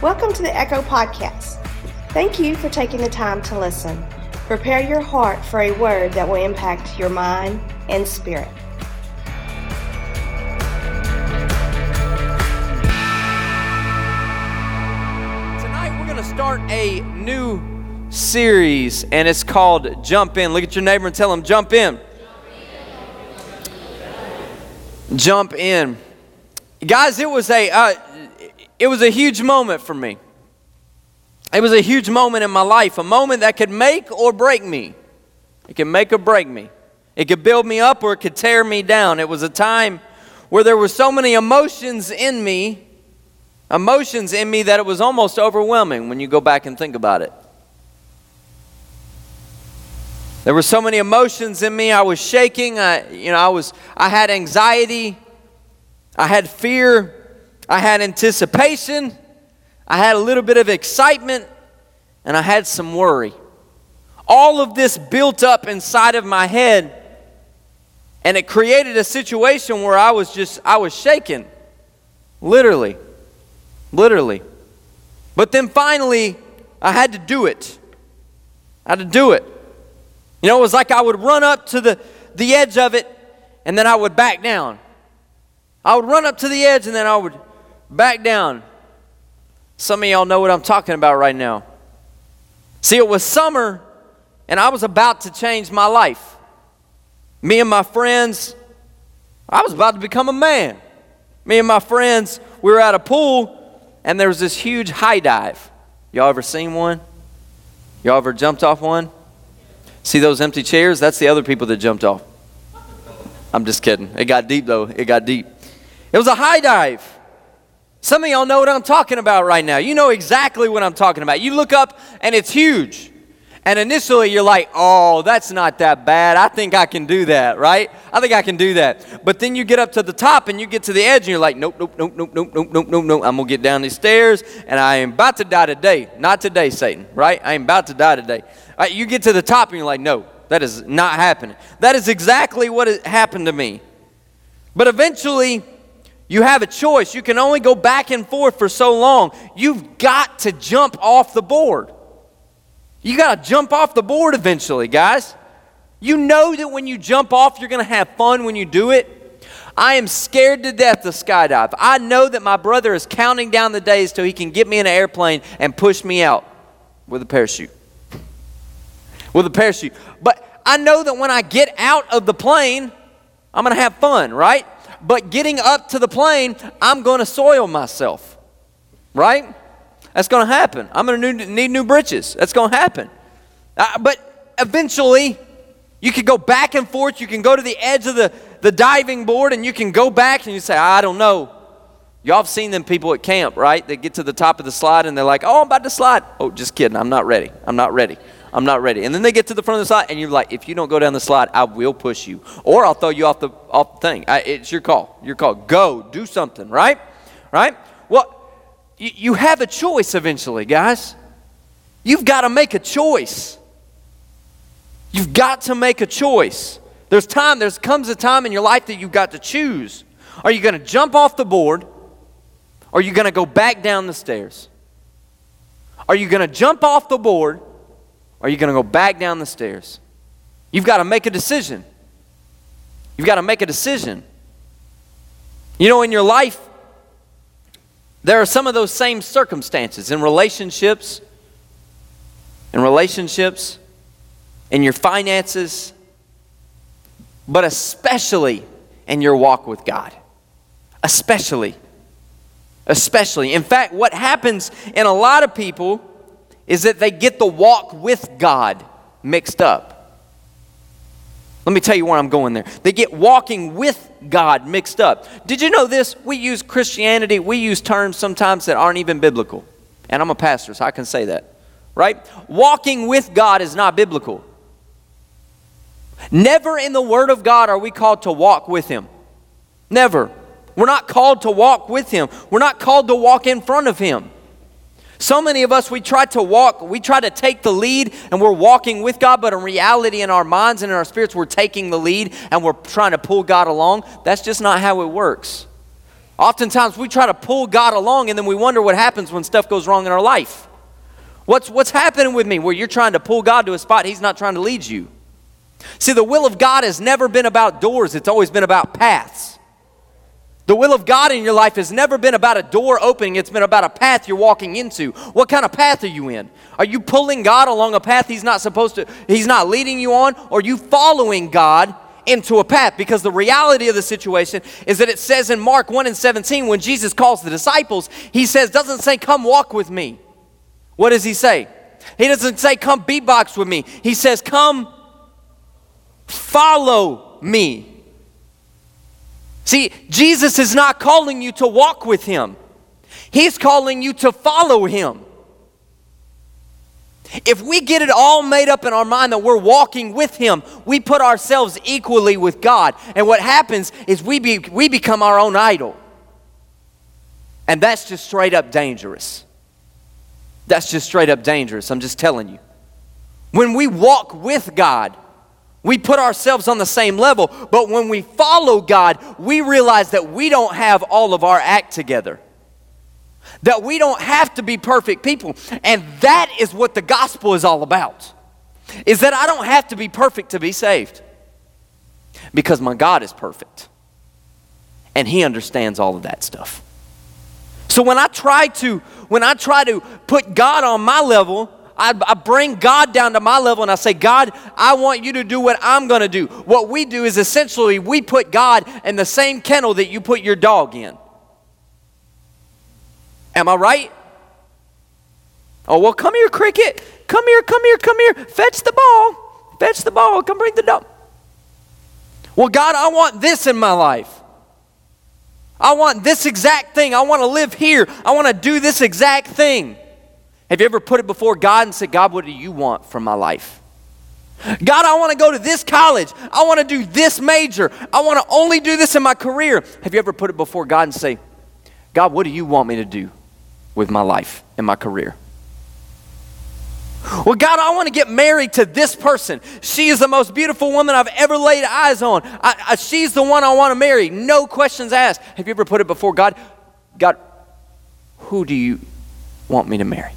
Welcome to the Echo Podcast. Thank you for taking the time to listen. Prepare your heart for a word that will impact your mind and spirit. Tonight we're going to start a new series and it's called Jump In. Look at your neighbor and tell him, Jump in. Jump in. Guys, it was a uh, it was a huge moment for me. It was a huge moment in my life, a moment that could make or break me. It could make or break me. It could build me up or it could tear me down. It was a time where there were so many emotions in me emotions in me that it was almost overwhelming when you go back and think about it. There were so many emotions in me. I was shaking. I, you know, I was. I had anxiety. I had fear. I had anticipation. I had a little bit of excitement, and I had some worry. All of this built up inside of my head, and it created a situation where I was just. I was shaken, literally. Literally. But then finally, I had to do it. I had to do it. You know, it was like I would run up to the, the edge of it and then I would back down. I would run up to the edge and then I would back down. Some of y'all know what I'm talking about right now. See, it was summer and I was about to change my life. Me and my friends, I was about to become a man. Me and my friends, we were at a pool and there was this huge high dive. Y'all ever seen one? Y'all ever jumped off one? See those empty chairs? That's the other people that jumped off. I'm just kidding. It got deep though. It got deep. It was a high dive. Some of y'all know what I'm talking about right now. You know exactly what I'm talking about. You look up and it's huge. And initially you're like, oh, that's not that bad. I think I can do that, right? I think I can do that. But then you get up to the top and you get to the edge and you're like, nope, nope, nope, nope, nope, nope, nope, nope, nope. I'm going to get down these stairs and I am about to die today. Not today, Satan, right? I am about to die today. Right, you get to the top and you're like, no, that is not happening. That is exactly what happened to me. But eventually, you have a choice. You can only go back and forth for so long. You've got to jump off the board. You got to jump off the board eventually, guys. You know that when you jump off, you're going to have fun when you do it. I am scared to death to skydive. I know that my brother is counting down the days till he can get me in an airplane and push me out with a parachute. With a parachute. But I know that when I get out of the plane, I'm going to have fun, right? But getting up to the plane, I'm going to soil myself, right? That's going to happen. I'm going to need new britches. That's going to happen. Uh, but eventually, you can go back and forth. You can go to the edge of the, the diving board and you can go back and you say, I don't know. Y'all have seen them people at camp, right? They get to the top of the slide and they're like, oh, I'm about to slide. Oh, just kidding. I'm not ready. I'm not ready. I'm not ready. And then they get to the front of the slide and you're like, if you don't go down the slide, I will push you. Or I'll throw you off the, off the thing. I, it's your call. Your call. Go. Do something, right? Right? Well, you, you have a choice eventually, guys. You've got to make a choice. You've got to make a choice. There's time, there comes a time in your life that you've got to choose. Are you going to jump off the board? Or are you going to go back down the stairs? Are you going to jump off the board? Or are you going to go back down the stairs? You've got to make a decision. You've got to make a decision. You know, in your life, there are some of those same circumstances in relationships, in relationships, in your finances, but especially in your walk with God. Especially. Especially. In fact, what happens in a lot of people is that they get the walk with God mixed up. Let me tell you where I'm going there. They get walking with God mixed up. Did you know this? We use Christianity, we use terms sometimes that aren't even biblical. And I'm a pastor, so I can say that. Right? Walking with God is not biblical. Never in the Word of God are we called to walk with Him. Never. We're not called to walk with Him. We're not called to walk in front of Him. So many of us, we try to walk, we try to take the lead and we're walking with God, but in reality, in our minds and in our spirits, we're taking the lead and we're trying to pull God along. That's just not how it works. Oftentimes we try to pull God along and then we wonder what happens when stuff goes wrong in our life. What's, what's happening with me where you're trying to pull God to a spot He's not trying to lead you? See, the will of God has never been about doors, it's always been about paths. The will of God in your life has never been about a door opening, it's been about a path you're walking into. What kind of path are you in? Are you pulling God along a path He's not supposed to, He's not leading you on? Or are you following God into a path? Because the reality of the situation is that it says in Mark 1 and 17, when Jesus calls the disciples, He says, doesn't say, Come walk with me. What does He say? He doesn't say, Come beatbox with me. He says, Come Follow me. See, Jesus is not calling you to walk with him, he's calling you to follow him. If we get it all made up in our mind that we're walking with Him, we put ourselves equally with God. And what happens is we, be, we become our own idol. And that's just straight up dangerous. That's just straight up dangerous. I'm just telling you. When we walk with God, we put ourselves on the same level, but when we follow God, we realize that we don't have all of our act together. That we don't have to be perfect people. And that is what the gospel is all about. Is that I don't have to be perfect to be saved. Because my God is perfect. And he understands all of that stuff. So when I try to when I try to put God on my level, I, I bring God down to my level and I say, God, I want you to do what I'm going to do. What we do is essentially we put God in the same kennel that you put your dog in. Am I right? Oh, well, come here, cricket. Come here, come here, come here. Fetch the ball. Fetch the ball. Come bring the dog. Well, God, I want this in my life. I want this exact thing. I want to live here. I want to do this exact thing. Have you ever put it before God and said, God, what do you want from my life? God, I want to go to this college. I want to do this major. I want to only do this in my career. Have you ever put it before God and say, God, what do you want me to do with my life and my career? Well, God, I want to get married to this person. She is the most beautiful woman I've ever laid eyes on. I, I, she's the one I want to marry. No questions asked. Have you ever put it before God? God, who do you want me to marry?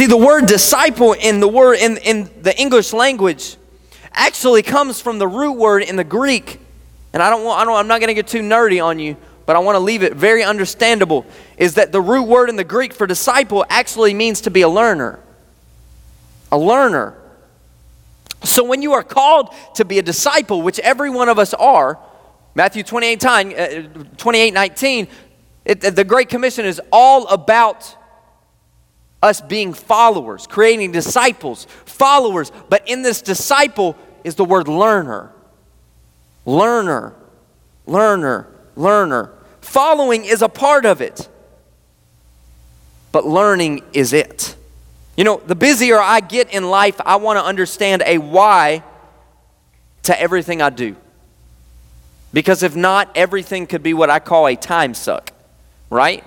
See, the word disciple in the word in, in the English language actually comes from the root word in the Greek. And I don't want, I don't, I'm not going to get too nerdy on you, but I want to leave it very understandable. Is that the root word in the Greek for disciple actually means to be a learner. A learner. So when you are called to be a disciple, which every one of us are, Matthew 28, time, uh, 28 19, it, the Great Commission is all about us being followers, creating disciples, followers. But in this disciple is the word learner. Learner, learner, learner. Following is a part of it, but learning is it. You know, the busier I get in life, I want to understand a why to everything I do. Because if not, everything could be what I call a time suck, right?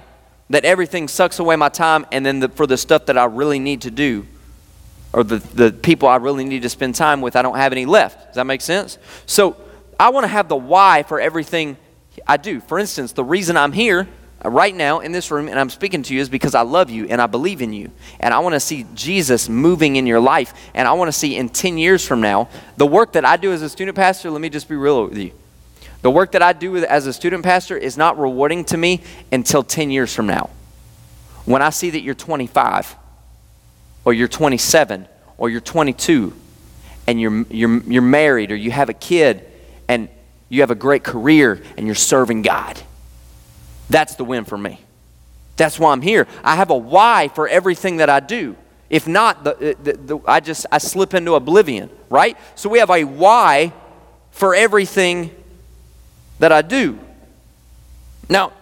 That everything sucks away my time, and then the, for the stuff that I really need to do, or the, the people I really need to spend time with, I don't have any left. Does that make sense? So I want to have the why for everything I do. For instance, the reason I'm here uh, right now in this room and I'm speaking to you is because I love you and I believe in you. And I want to see Jesus moving in your life. And I want to see in 10 years from now, the work that I do as a student pastor, let me just be real with you. The work that I do as a student pastor is not rewarding to me until 10 years from now. When I see that you're 25, or you're 27, or you're 22, and you're, you're, you're married, or you have a kid, and you have a great career, and you're serving God. That's the win for me. That's why I'm here. I have a why for everything that I do. If not, the, the, the, I just I slip into oblivion, right? So we have a why for everything that I do. Now,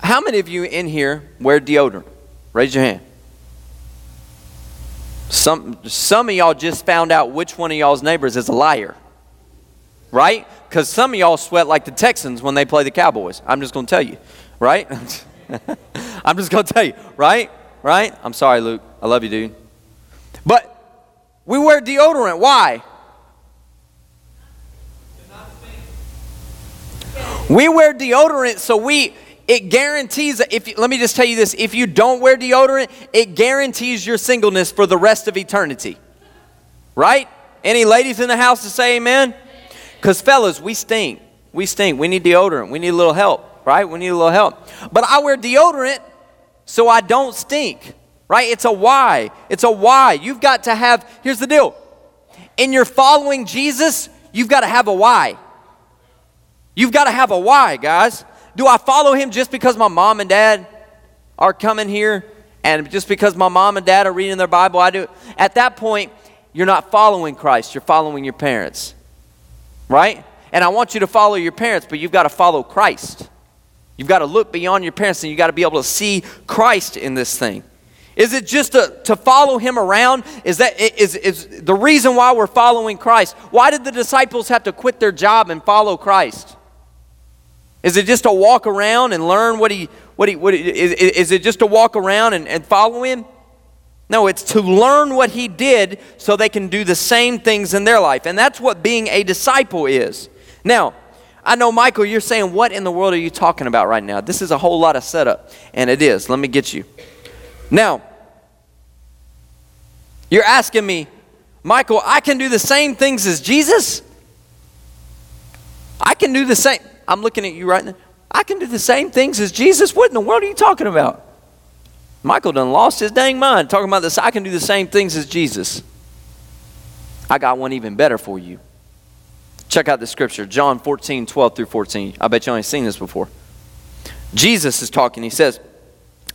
how many of you in here wear deodorant? Raise your hand. Some, some of y'all just found out which one of y'all's neighbors is a liar. Right? Because some of y'all sweat like the Texans when they play the Cowboys. I'm just going to tell you. Right? I'm just going to tell you. Right? Right? I'm sorry, Luke. I love you, dude. But we wear deodorant. Why? We wear deodorant so we it guarantees if you, let me just tell you this if you don't wear deodorant it guarantees your singleness for the rest of eternity. Right? Any ladies in the house to say amen? Because fellas we stink. We stink. We need deodorant. We need a little help right? We need a little help. But i wear deodorant so i don't stink right? It's a why. It's a why. You've got to have here's the deal. In your following jesus you've got to have a why you've got to have a why guys do I follow him just because my mom and dad are coming here and just because my mom and dad are reading their Bible? I do. At that point, you're not following Christ, you're following your parents. Right? And I want you to follow your parents, but you've got to follow Christ. You've got to look beyond your parents and you've got to be able to see Christ in this thing. Is it just to, to follow him around? Is that is, is the reason why we're following Christ? Why did the disciples have to quit their job and follow Christ? Is it just to walk around and learn what he, what he, what he is, is it just to walk around and, and follow him? No, it's to learn what he did so they can do the same things in their life. And that's what being a disciple is. Now, I know, Michael, you're saying, what in the world are you talking about right now? This is a whole lot of setup. And it is. Let me get you. Now, you're asking me, Michael, I can do the same things as Jesus? I can do the same. I'm looking at you right now. I can do the same things as Jesus. What in the world are you talking about? Michael done lost his dang mind talking about this. I can do the same things as Jesus. I got one even better for you. Check out the scripture, John 14, 12 through 14. I bet you ain't seen this before. Jesus is talking. He says,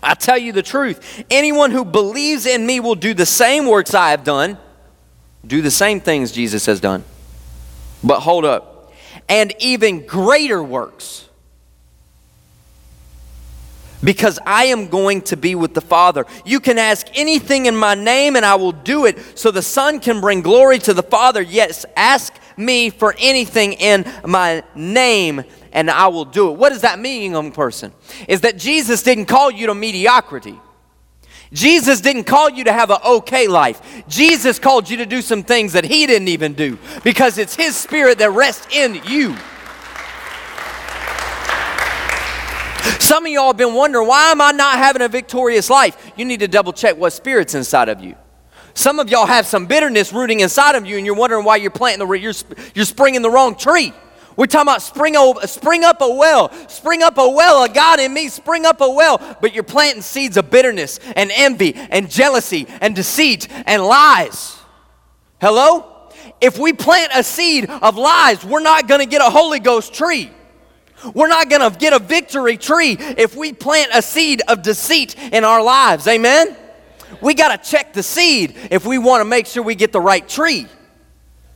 I tell you the truth. Anyone who believes in me will do the same works I have done, do the same things Jesus has done. But hold up and even greater works. Because I am going to be with the Father. You can ask anything in my name, and I will do it so the Son can bring glory to the Father. Yes, ask me for anything in my name, and I will do it. What does that mean, young person? Is that Jesus didn't call you to mediocrity. Jesus didn't call you to have an okay life. Jesus called you to do some things that He didn't even do because it's His Spirit that rests in you. Some of y'all have been wondering, why am I not having a victorious life? You need to double check what spirit's inside of you. Some of y'all have some bitterness rooting inside of you, and you're wondering why you're planting the you're, you're springing the wrong tree. We're talking about spring, spring up a well. Spring up a well, a God in me, spring up a well. But you're planting seeds of bitterness and envy and jealousy and deceit and lies. Hello? If we plant a seed of lies, we're not going to get a Holy Ghost tree. We're not going to get a victory tree if we plant a seed of deceit in our lives. Amen? We got to check the seed if we want to make sure we get the right tree.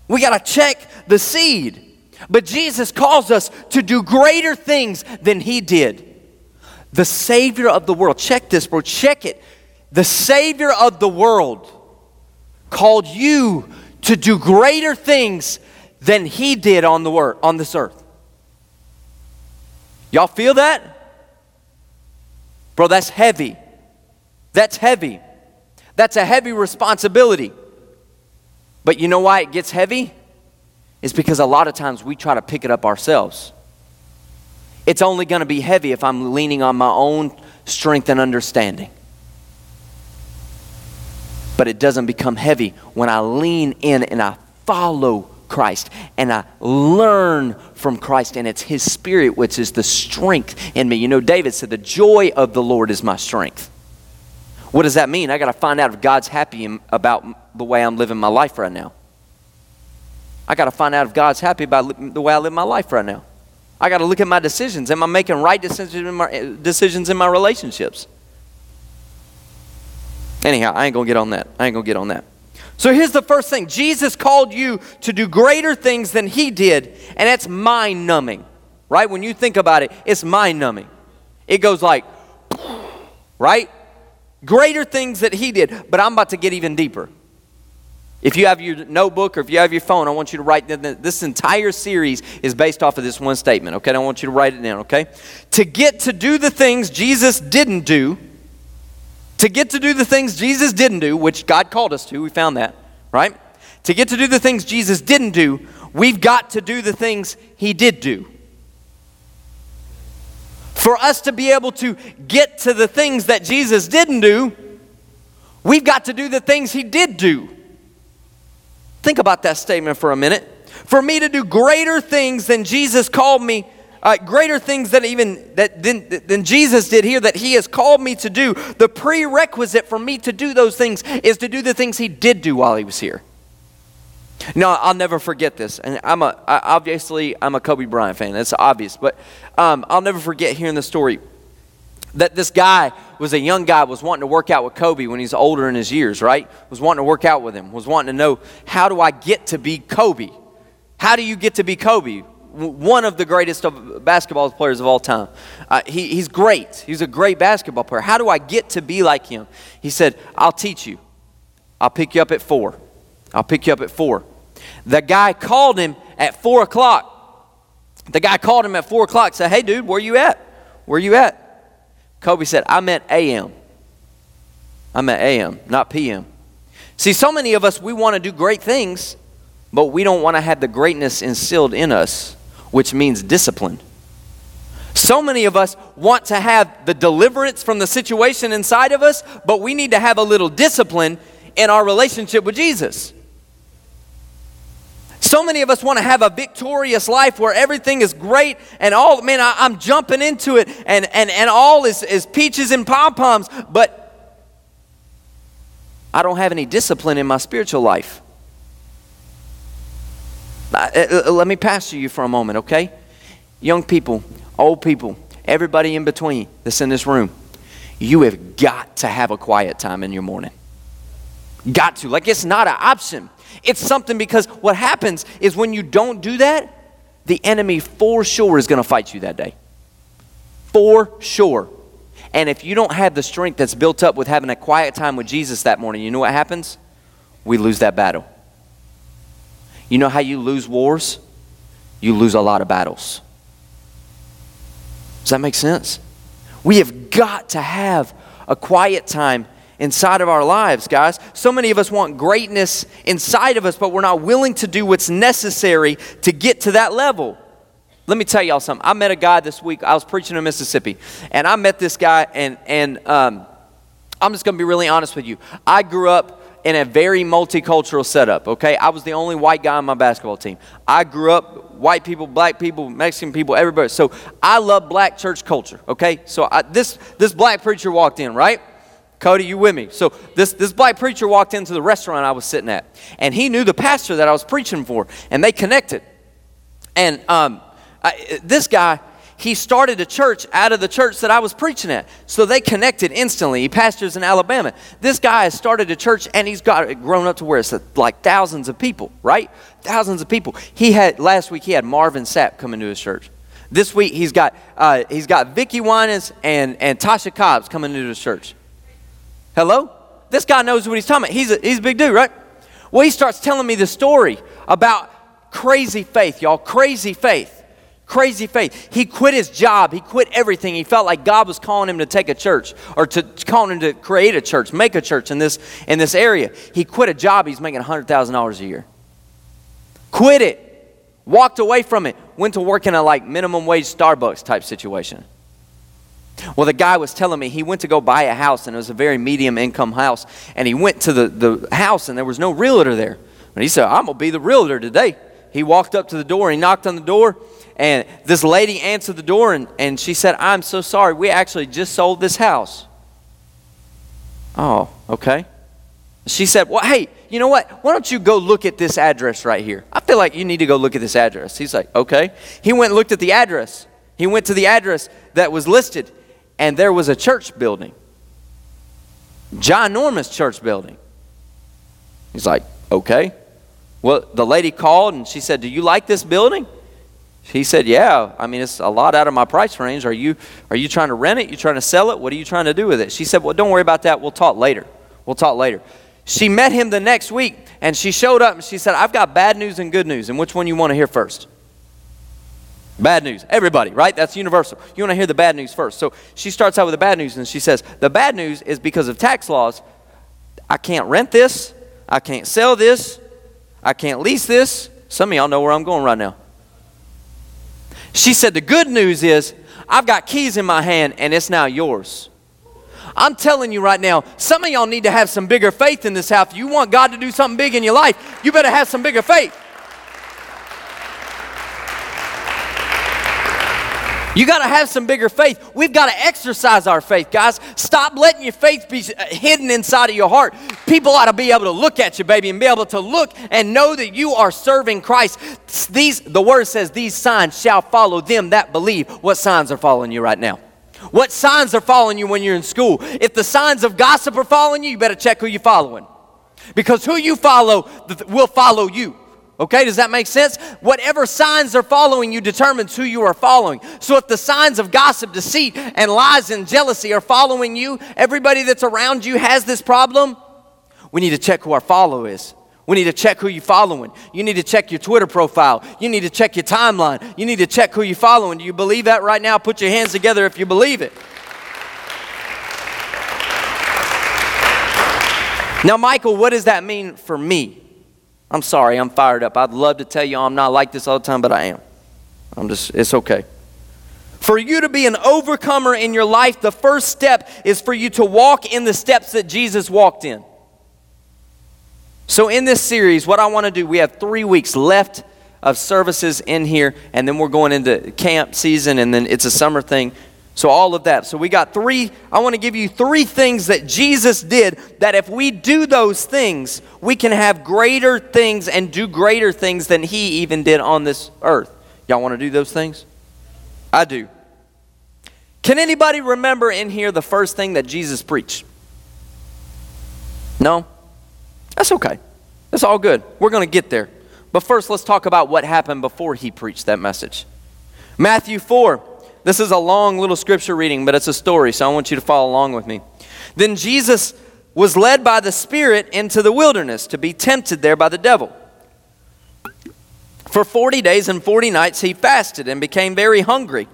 We got to check the seed. But Jesus calls us to do greater things than he did. The Savior of the world, check this, bro, check it. The Savior of the world called you to do greater things than he did on, the word, on this earth. Y'all feel that? Bro, that's heavy. That's heavy. That's a heavy responsibility. But you know why it gets heavy? Is because a lot of times we try to pick it up ourselves. It's only going to be heavy if I'm leaning on my own strength and understanding. But it doesn't become heavy when I lean in and I follow Christ and I learn from Christ, and it's His Spirit which is the strength in me. You know, David said, The joy of the Lord is my strength. What does that mean? I got to find out if God's happy about the way I'm living my life right now. I got to find out if God's happy about the way I live my life right now. I got to look at my decisions. Am I making right decisions in my, decisions in my relationships? Anyhow, I ain't going to get on that. I ain't going to get on that. So here's the first thing Jesus called you to do greater things than he did, and that's mind numbing, right? When you think about it, it's mind numbing. It goes like, right? Greater things that he did, but I'm about to get even deeper. If you have your notebook or if you have your phone, I want you to write this entire series is based off of this one statement, okay? I want you to write it down, okay? To get to do the things Jesus didn't do, to get to do the things Jesus didn't do, which God called us to, we found that, right? To get to do the things Jesus didn't do, we've got to do the things he did do. For us to be able to get to the things that Jesus didn't do, we've got to do the things he did do. Think about that statement for a minute. For me to do greater things than Jesus called me, uh, greater things than even that than, than Jesus did here that he has called me to do, the prerequisite for me to do those things is to do the things he did do while he was here. No, I'll never forget this. And I'm a obviously I'm a Kobe Bryant fan. That's obvious, but um, I'll never forget hearing the story that this guy was a young guy was wanting to work out with kobe when he's older in his years right? Was wanting to work out with him was wanting to know how do i get to be kobe? How do you get to be kobe? One of the greatest of basketball players of all time. Uh, he, he's great. He's a great basketball player. How do i get to be like him? He said i'll teach you. I'll pick you up at four. I'll pick you up at four. The guy called him at four o'clock. The guy called him at four o'clock said hey dude where you at? Where you at Kobe said, I meant AM. I meant AM, not PM. See, so many of us, we want to do great things, but we don't want to have the greatness instilled in us, which means discipline. So many of us want to have the deliverance from the situation inside of us, but we need to have a little discipline in our relationship with Jesus. So many of us want to have a victorious life where everything is great and all, man, I, am jumping into it and, and, and all is, is peaches and pom poms, but I don't have any discipline in my spiritual life. Uh, uh, let me pastor you for a moment, okay? Young people, old people, everybody in between that's in this room, you have got to have a quiet time in your morning. Got to. Like it's not an option. It's something because what happens is when you don't do that, the enemy for sure is going to fight you that day. For sure. And if you don't have the strength that's built up with having a quiet time with Jesus that morning, you know what happens? We lose that battle. You know how you lose wars? You lose a lot of battles. Does that make sense? We have got to have a quiet time inside of our lives, guys. So many of us want greatness inside of us, but we're not willing to do what's necessary to get to that level. Let me tell y'all something. I met a guy this week. I was preaching in Mississippi, and I met this guy, and and um, I'm just going to be really honest with you. I grew up in a very multicultural setup, okay? I was the only white guy on my basketball team. I grew up white people, black people, Mexican people, everybody. So I love black church culture, okay? So I, this this black preacher walked in, right? Cody, you with me? So this, this black preacher walked into the restaurant I was sitting at, and he knew the pastor that I was preaching for, and they connected. And um, I, this guy, he started a church out of the church that I was preaching at. So they connected instantly. He pastors in Alabama. This guy has started a church and he's got grown up to where it's like thousands of people, right? Thousands of people. He had last week he had Marvin Sapp come into his church. This week he's got uh, he's got Vickie Winans and and Tasha Cobbs coming into his church. Hello? This guy knows what he's talking about. He's a, he's a big dude, right? Well, he starts telling me the story about crazy faith, y'all. Crazy faith. Crazy faith. He quit his job. He quit everything. He felt like God was calling him to take a church or to calling him to create a church, make a church in this, in this area. He quit a job. He's making $100,000 a year. Quit it. Walked away from it. Went to work in a like minimum wage Starbucks type situation. Well, the guy was telling me he went to go buy a house, and it was a very medium income house. And he went to the, the house, and there was no realtor there. And he said, I'm going to be the realtor today. He walked up to the door, he knocked on the door, and this lady answered the door, and, and she said, I'm so sorry. We actually just sold this house. Oh, okay. She said, Well, hey, you know what? Why don't you go look at this address right here? I feel like you need to go look at this address. He's like, Okay. He went and looked at the address. He went to the address that was listed and there was a church building. Ginormous church building. He's like, okay. Well, the lady called and she said, Do you like this building? He said, Yeah. I mean, it's a lot out of my price range. Are you are you trying to rent it? You trying to sell it? What are you trying to do with it? She said, Well, don't worry about that. We'll talk later. We'll talk later. She met him the next week and she showed up and she said, I've got bad news and good news. And which one you want to hear first? Bad news. Everybody, right? That's universal. You want to hear the bad news first. So she starts out with the bad news and she says, The bad news is because of tax laws, I can't rent this, I can't sell this, I can't lease this. Some of y'all know where I'm going right now. She said, The good news is I've got keys in my hand and it's now yours. I'm telling you right now, some of y'all need to have some bigger faith in this house. You want God to do something big in your life, you better have some bigger faith. You got to have some bigger faith. We've got to exercise our faith, guys. Stop letting your faith be uh, hidden inside of your heart. People ought to be able to look at you, baby, and be able to look and know that you are serving Christ. These, the word says, these signs shall follow them that believe. What signs are following you right now? What signs are following you when you're in school? If the signs of gossip are following you, you better check who you're following. Because who you follow will follow you. Okay, does that make sense? Whatever signs are following you determines who you are following. So if the signs of gossip, deceit, and lies and jealousy are following you, everybody that's around you has this problem, we need to check who our follow is. We need to check who you're following. You need to check your Twitter profile. You need to check your timeline. You need to check who you're following. Do you believe that right now? Put your hands together if you believe it. Now, Michael, what does that mean for me? I'm sorry, I'm fired up. I'd love to tell you I'm not like this all the time, but I am. I'm just, it's okay. For you to be an overcomer in your life, the first step is for you to walk in the steps that Jesus walked in. So, in this series, what I want to do, we have three weeks left of services in here, and then we're going into camp season, and then it's a summer thing. So, all of that. So, we got three, I want to give you three things that Jesus did that if we do those things, we can have greater things and do greater things than He even did on this earth. Y'all want to do those things? I do. Can anybody remember in here the first thing that Jesus preached? No? That's okay. That's all good. We're going to get there. But first, let's talk about what happened before he preached that message. Matthew 4, this is a long little scripture reading, but it's a story, so I want you to follow along with me. Then Jesus was led by the Spirit into the wilderness to be tempted there by the devil. For 40 days and 40 nights he fasted and became very hungry.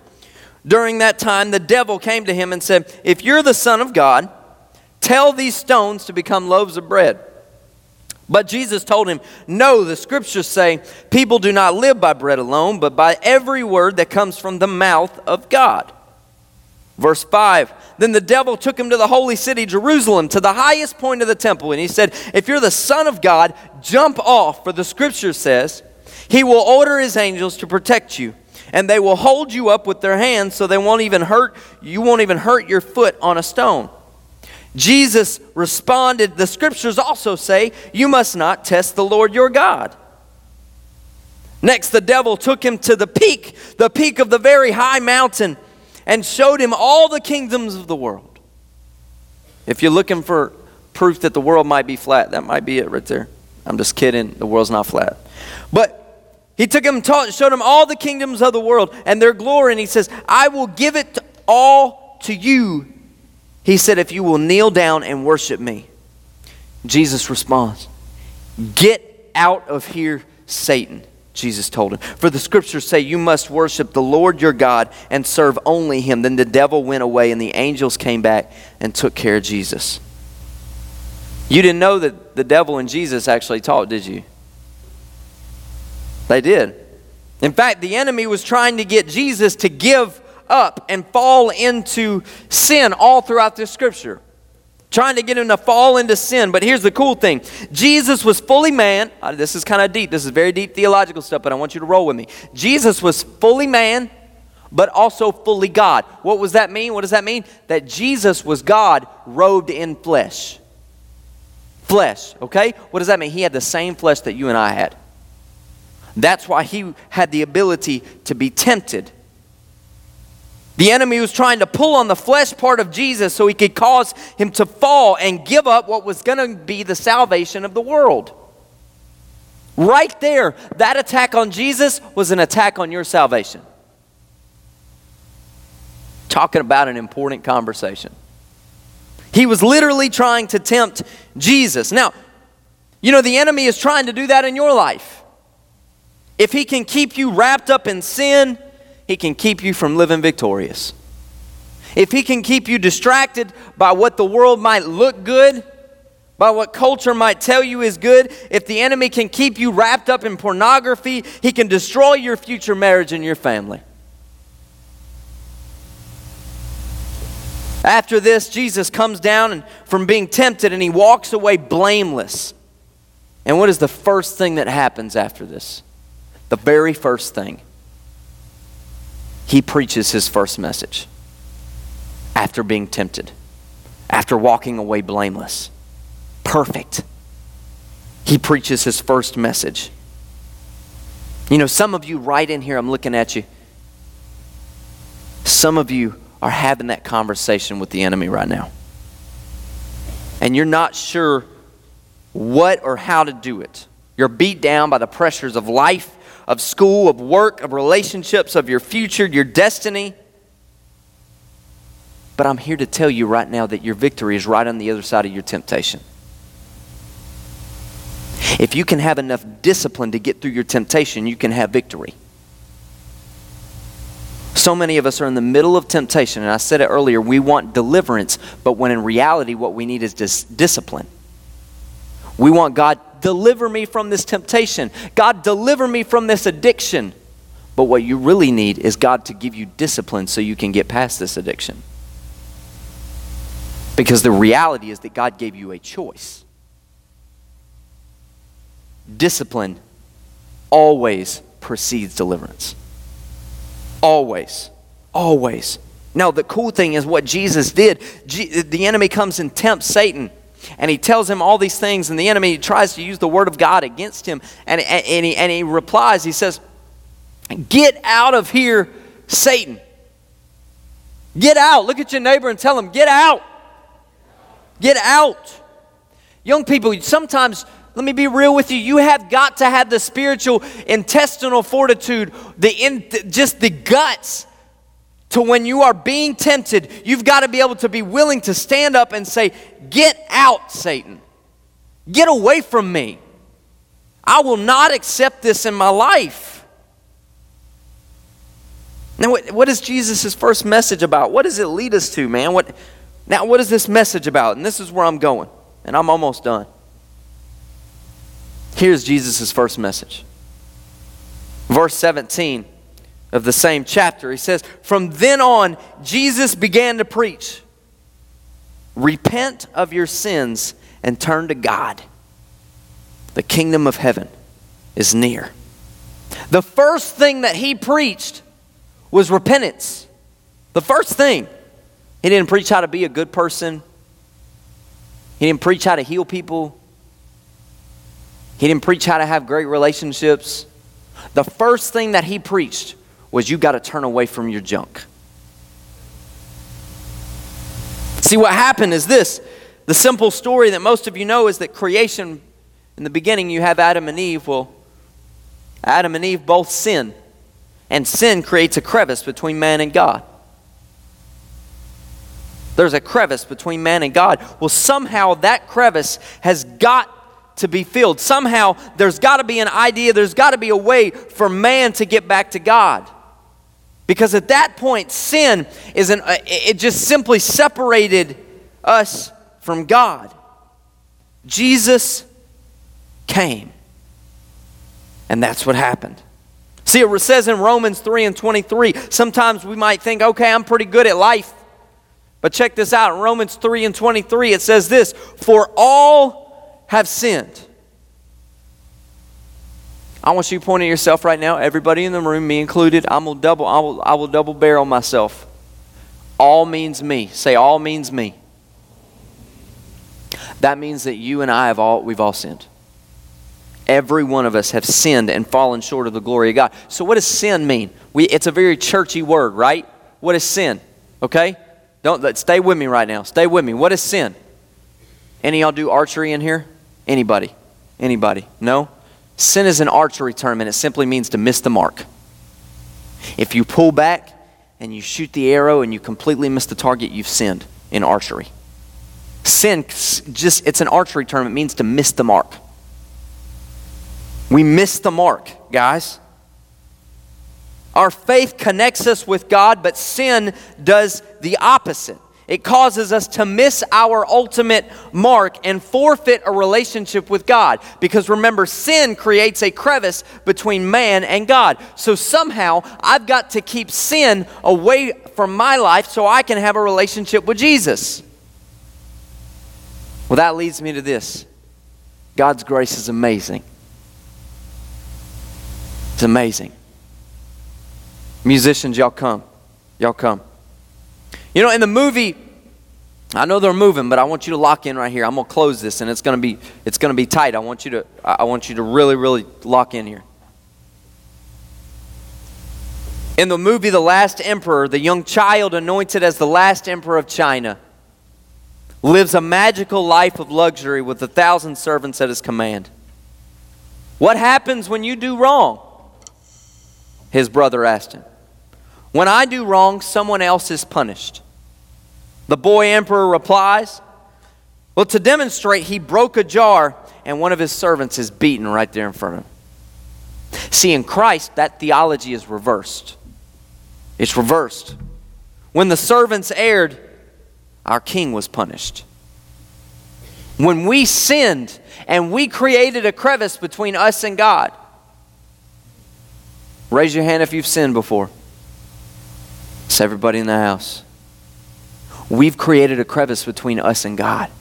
During that time, the devil came to him and said, If you're the Son of God, tell these stones to become loaves of bread. But Jesus told him, No, the scriptures say, people do not live by bread alone, but by every word that comes from the mouth of God. Verse 5 Then the devil took him to the holy city, Jerusalem, to the highest point of the temple, and he said, If you're the Son of God, jump off, for the scripture says, He will order His angels to protect you, and they will hold you up with their hands so they won't even hurt, you won't even hurt your foot on a stone. Jesus responded, The scriptures also say, You must not test the Lord your God. Next, the devil took him to the peak, the peak of the very high mountain, and showed him all the kingdoms of the world. If you're looking for proof that the world might be flat, that might be it right there. I'm just kidding. The world's not flat. But he took him, taught, showed him all the kingdoms of the world and their glory, and he says, I will give it all to you he said, If you will kneel down and worship me, Jesus responds, Get out of here, Satan. Jesus told him. For the scriptures say, You must worship the Lord your God and serve only him. Then the devil went away, and the angels came back and took care of Jesus. You didn't know that the devil and Jesus actually talked, did you? They did. In fact, the enemy was trying to get Jesus to give up and fall into sin all throughout this scripture. Trying to get him to fall into sin. But here's the cool thing Jesus was fully man. Uh, this is kind of deep. This is very deep theological stuff, but I want you to roll with me. Jesus was fully man, but also fully God. What does that mean? What does that mean? That Jesus was God robed in flesh. Flesh, okay? What does that mean? He had the same flesh that you and I had. That's why he had the ability to be tempted the enemy was trying to pull on the flesh part of Jesus so he could cause him to fall and give up what was going to be the salvation of the world. Right there, that attack on Jesus was an attack on your salvation. Talking about an important conversation. He was literally trying to tempt Jesus. Now, you know, the enemy is trying to do that in your life. If he can keep you wrapped up in sin, he can keep you from living victorious. If He can keep you distracted by what the world might look good, by what culture might tell you is good, if the enemy can keep you wrapped up in pornography, he can destroy your future marriage and your family. After this, Jesus comes down and, from being tempted and he walks away blameless. And what is the first thing that happens after this? The very first thing he preaches his first message after being tempted, after walking away blameless, perfect. He preaches his first message. You know, some of you right in here, I'm looking at you. Some of you are having that conversation with the enemy right now. And you're not sure what or how to do it. You're beat down by the pressures of life, of school, of work, of relationships, of your future, your destiny. But I'm here to tell you right now that your victory is right on the other side of your temptation. If you can have enough discipline to get through your temptation, you can have victory. So many of us are in the middle of temptation, and I said it earlier we want deliverance, but when in reality, what we need is dis- discipline. We want God, deliver me from this temptation. God, deliver me from this addiction. But what you really need is God to give you discipline so you can get past this addiction. Because the reality is that God gave you a choice. Discipline always precedes deliverance. Always. Always. Now, the cool thing is what Jesus did. the enemy comes and tempts Satan, and he tells him all these things, and the enemy tries to use the word of God against him. And, and, he, and he replies, he says, Get out of here, Satan. Get out. Look at your neighbor and tell him, Get out. Get out. Young people, sometimes let me be real with you. You have got to have the spiritual intestinal fortitude, the in, just the guts to when you are being tempted, you've got to be able to be willing to stand up and say, Get out, Satan. Get away from me. I will not accept this in my life. Now, what, what is Jesus' first message about? What does it lead us to, man? What, now, what is this message about? And this is where I'm going, and I'm almost done. Here's Jesus' first message. Verse 17 of the same chapter, he says, From then on, Jesus began to preach Repent of your sins and turn to God. The kingdom of heaven is near. The first thing that he preached was repentance. The first thing. He didn't preach how to be a good person, he didn't preach how to heal people, he didn't preach how to have great relationships. The first thing that he preached was you got to turn away from your junk. See, what happened is this the simple story that most of you know is that creation, in the beginning, you have Adam and Eve. Well, Adam and Eve both sin, and sin creates a crevice between man and God. There's a crevice between man and God. Well, somehow that crevice has got to be filled. Somehow there's got to be an idea, there's got to be a way for man to get back to God. Because at that point, sin is an, uh, it just simply separated us from God. Jesus came. And that's what happened. See, it says in Romans 3 and 23, sometimes we might think, okay, I'm pretty good at life. But check this out. In Romans 3 and 23, it says this For all have sinned. I want you to point at yourself right now, everybody in the room, me included. I'm will double, I will, I will double barrel myself. All means me. Say all means me. That means that you and I have all we've all sinned. Every one of us have sinned and fallen short of the glory of God. So what does sin mean? We, it's a very churchy word, right? What is sin? Okay? Don't stay with me right now. Stay with me. What is sin? Any y'all do archery in here? Anybody? Anybody? No? Sin is an archery term and it simply means to miss the mark. If you pull back and you shoot the arrow and you completely miss the target, you've sinned in archery. Sin just it's an archery term, it means to miss the mark. We miss the mark, guys. Our faith connects us with God, but sin does the opposite. It causes us to miss our ultimate mark and forfeit a relationship with God. Because remember, sin creates a crevice between man and God. So somehow I've got to keep sin away from my life so I can have a relationship with Jesus. Well, that leads me to this God's grace is amazing. It's amazing. Musicians, y'all come. Y'all come. You know, in the movie, I know they're moving, but I want you to lock in right here. I'm gonna close this, and it's gonna be it's gonna be tight. I want you to I want you to really really lock in here. In the movie The Last Emperor, the young child anointed as the last emperor of China lives a magical life of luxury with a thousand servants at his command. What happens when you do wrong? His brother asked him. When I do wrong, someone else is punished. The boy emperor replies, Well, to demonstrate, he broke a jar and one of his servants is beaten right there in front of him. See, in Christ, that theology is reversed. It's reversed. When the servants erred, our king was punished. When we sinned and we created a crevice between us and God, raise your hand if you've sinned before. It's everybody in the house. We've created a crevice between us and God.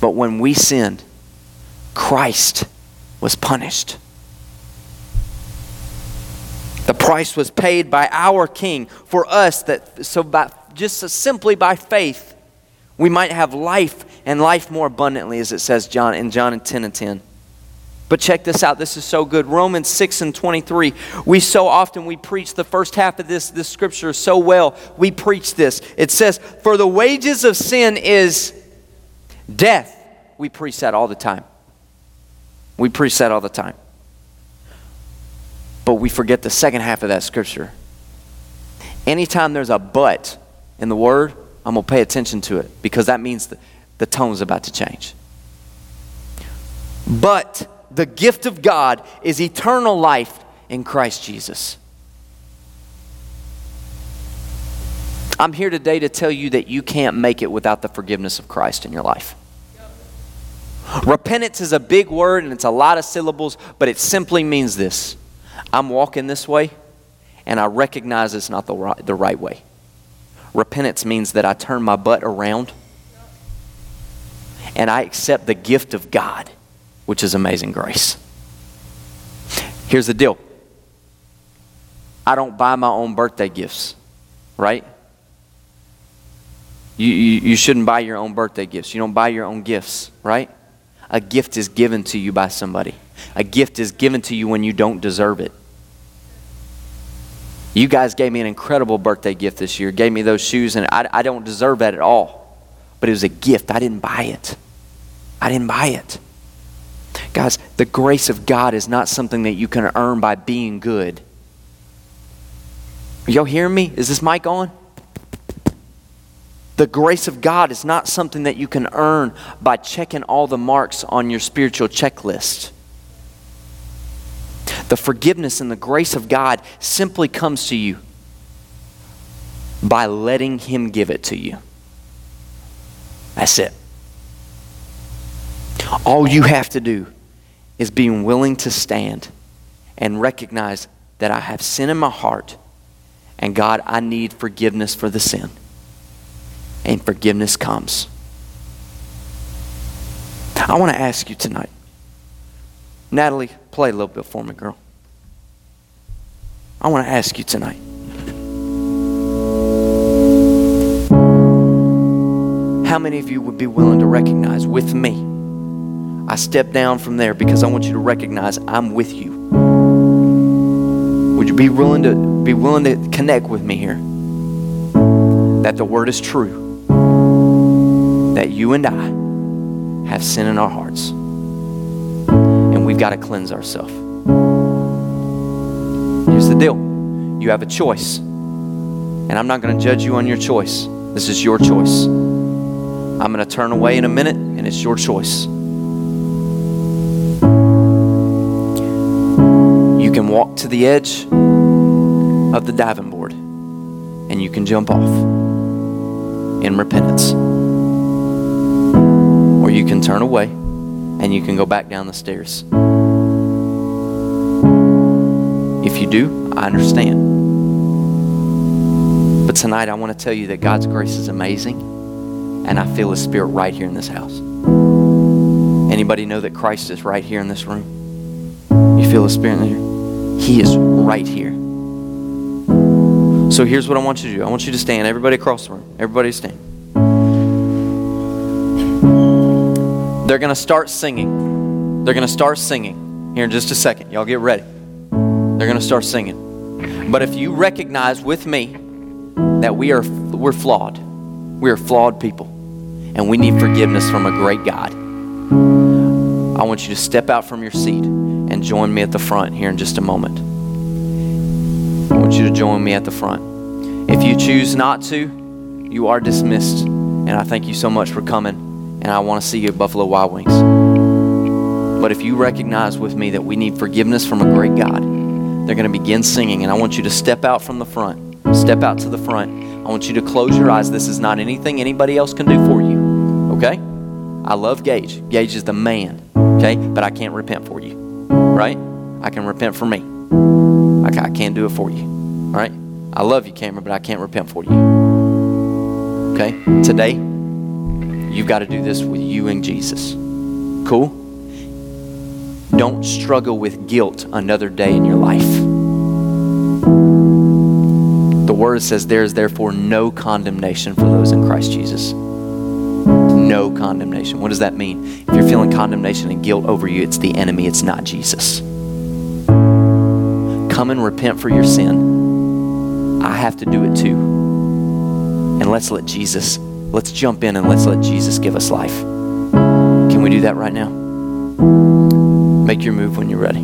But when we sinned, Christ was punished. The price was paid by our King for us that so by just simply by faith we might have life and life more abundantly as it says John in John 10 and 10. But check this out. This is so good. Romans 6 and 23. We so often we preach the first half of this this scripture so well. We preach this. It says, "For the wages of sin is death." We preach that all the time. We preach that all the time. But we forget the second half of that scripture. Anytime there's a but in the word, I'm going to pay attention to it because that means the, the tone's about to change. But the gift of God is eternal life in Christ Jesus. I'm here today to tell you that you can't make it without the forgiveness of Christ in your life. Repentance is a big word and it's a lot of syllables, but it simply means this I'm walking this way and I recognize it's not the right, the right way. Repentance means that I turn my butt around and I accept the gift of God which is amazing grace. Here's the deal I don't buy my own birthday gifts, right? You, you, you, shouldn't buy your own birthday gifts. You don't buy your own gifts, right? A gift is given to you by somebody. A gift is given to you when you don't deserve it. You guys gave me an incredible birthday gift this year, gave me those shoes, and I, I don't deserve that at all. But it was a gift. I didn't buy it. I didn't buy it. Guys, the grace of God is not something that you can earn by being good. Are y'all hearing me? Is this mic on? The grace of God is not something that you can earn by checking all the marks on your spiritual checklist. The forgiveness and the grace of God simply comes to you by letting Him give it to you. That's it. All you have to do is being willing to stand and recognize that I have sin in my heart and God, I need forgiveness for the sin. And forgiveness comes. I want to ask you tonight. Natalie, play a little bit for me, girl. I want to ask you tonight. How many of you would be willing to recognize with me? I step down from there because I want you to recognize I'm with you. Would you be willing to be willing to connect with me here? That the word is true. That you and I have sin in our hearts. And we've got to cleanse ourselves. Here's the deal. You have a choice. And I'm not going to judge you on your choice. This is your choice. I'm going to turn away in a minute, and it's your choice. Walk to the edge of the diving board and you can jump off. in repentance. Or you can turn away and you can go back down the stairs. If you do, I understand. But tonight I want to tell you that God's grace is amazing and I feel his spirit right here in this house. Anybody know that Christ is right here in this room? You feel the spirit in there? He is right here. So here's what I want you to do. I want you to stand. Everybody across the room. Everybody stand. They're going to start singing. They're going to start singing here in just a second. Y'all get ready. They're going to start singing. But if you recognize with me that we are we're flawed. We are flawed people and we need forgiveness from a great God. I want you to step out from your seat and join me at the front here in just a moment. I want you to join me at the front. If you choose not to, you are dismissed. And I thank you so much for coming. And I want to see you at Buffalo Wild Wings. But if you recognize with me that we need forgiveness from a great God, they're going to begin singing. And I want you to step out from the front. Step out to the front. I want you to close your eyes. This is not anything anybody else can do for you. Okay? I love Gage. Gage is the man. Okay? But I can't repent for you. Right? I can repent for me. I, can't do it for you. Right? I love you, Cameron, but I can't repent for you. Okay? Today, you've got to do this with you and Jesus. Cool? Don't struggle with guilt another day in your life. The word says there is therefore no condemnation for those in Christ Jesus. No condemnation. What does that mean? If you're feeling condemnation and guilt over you, it's the enemy, it's not Jesus. Come and repent for your sin. I have to do it too. And let's let Jesus, let's jump in and let's let Jesus give us life. Can we do that right now? Make your move when you're ready.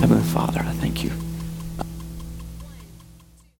Heavenly Father, I thank you.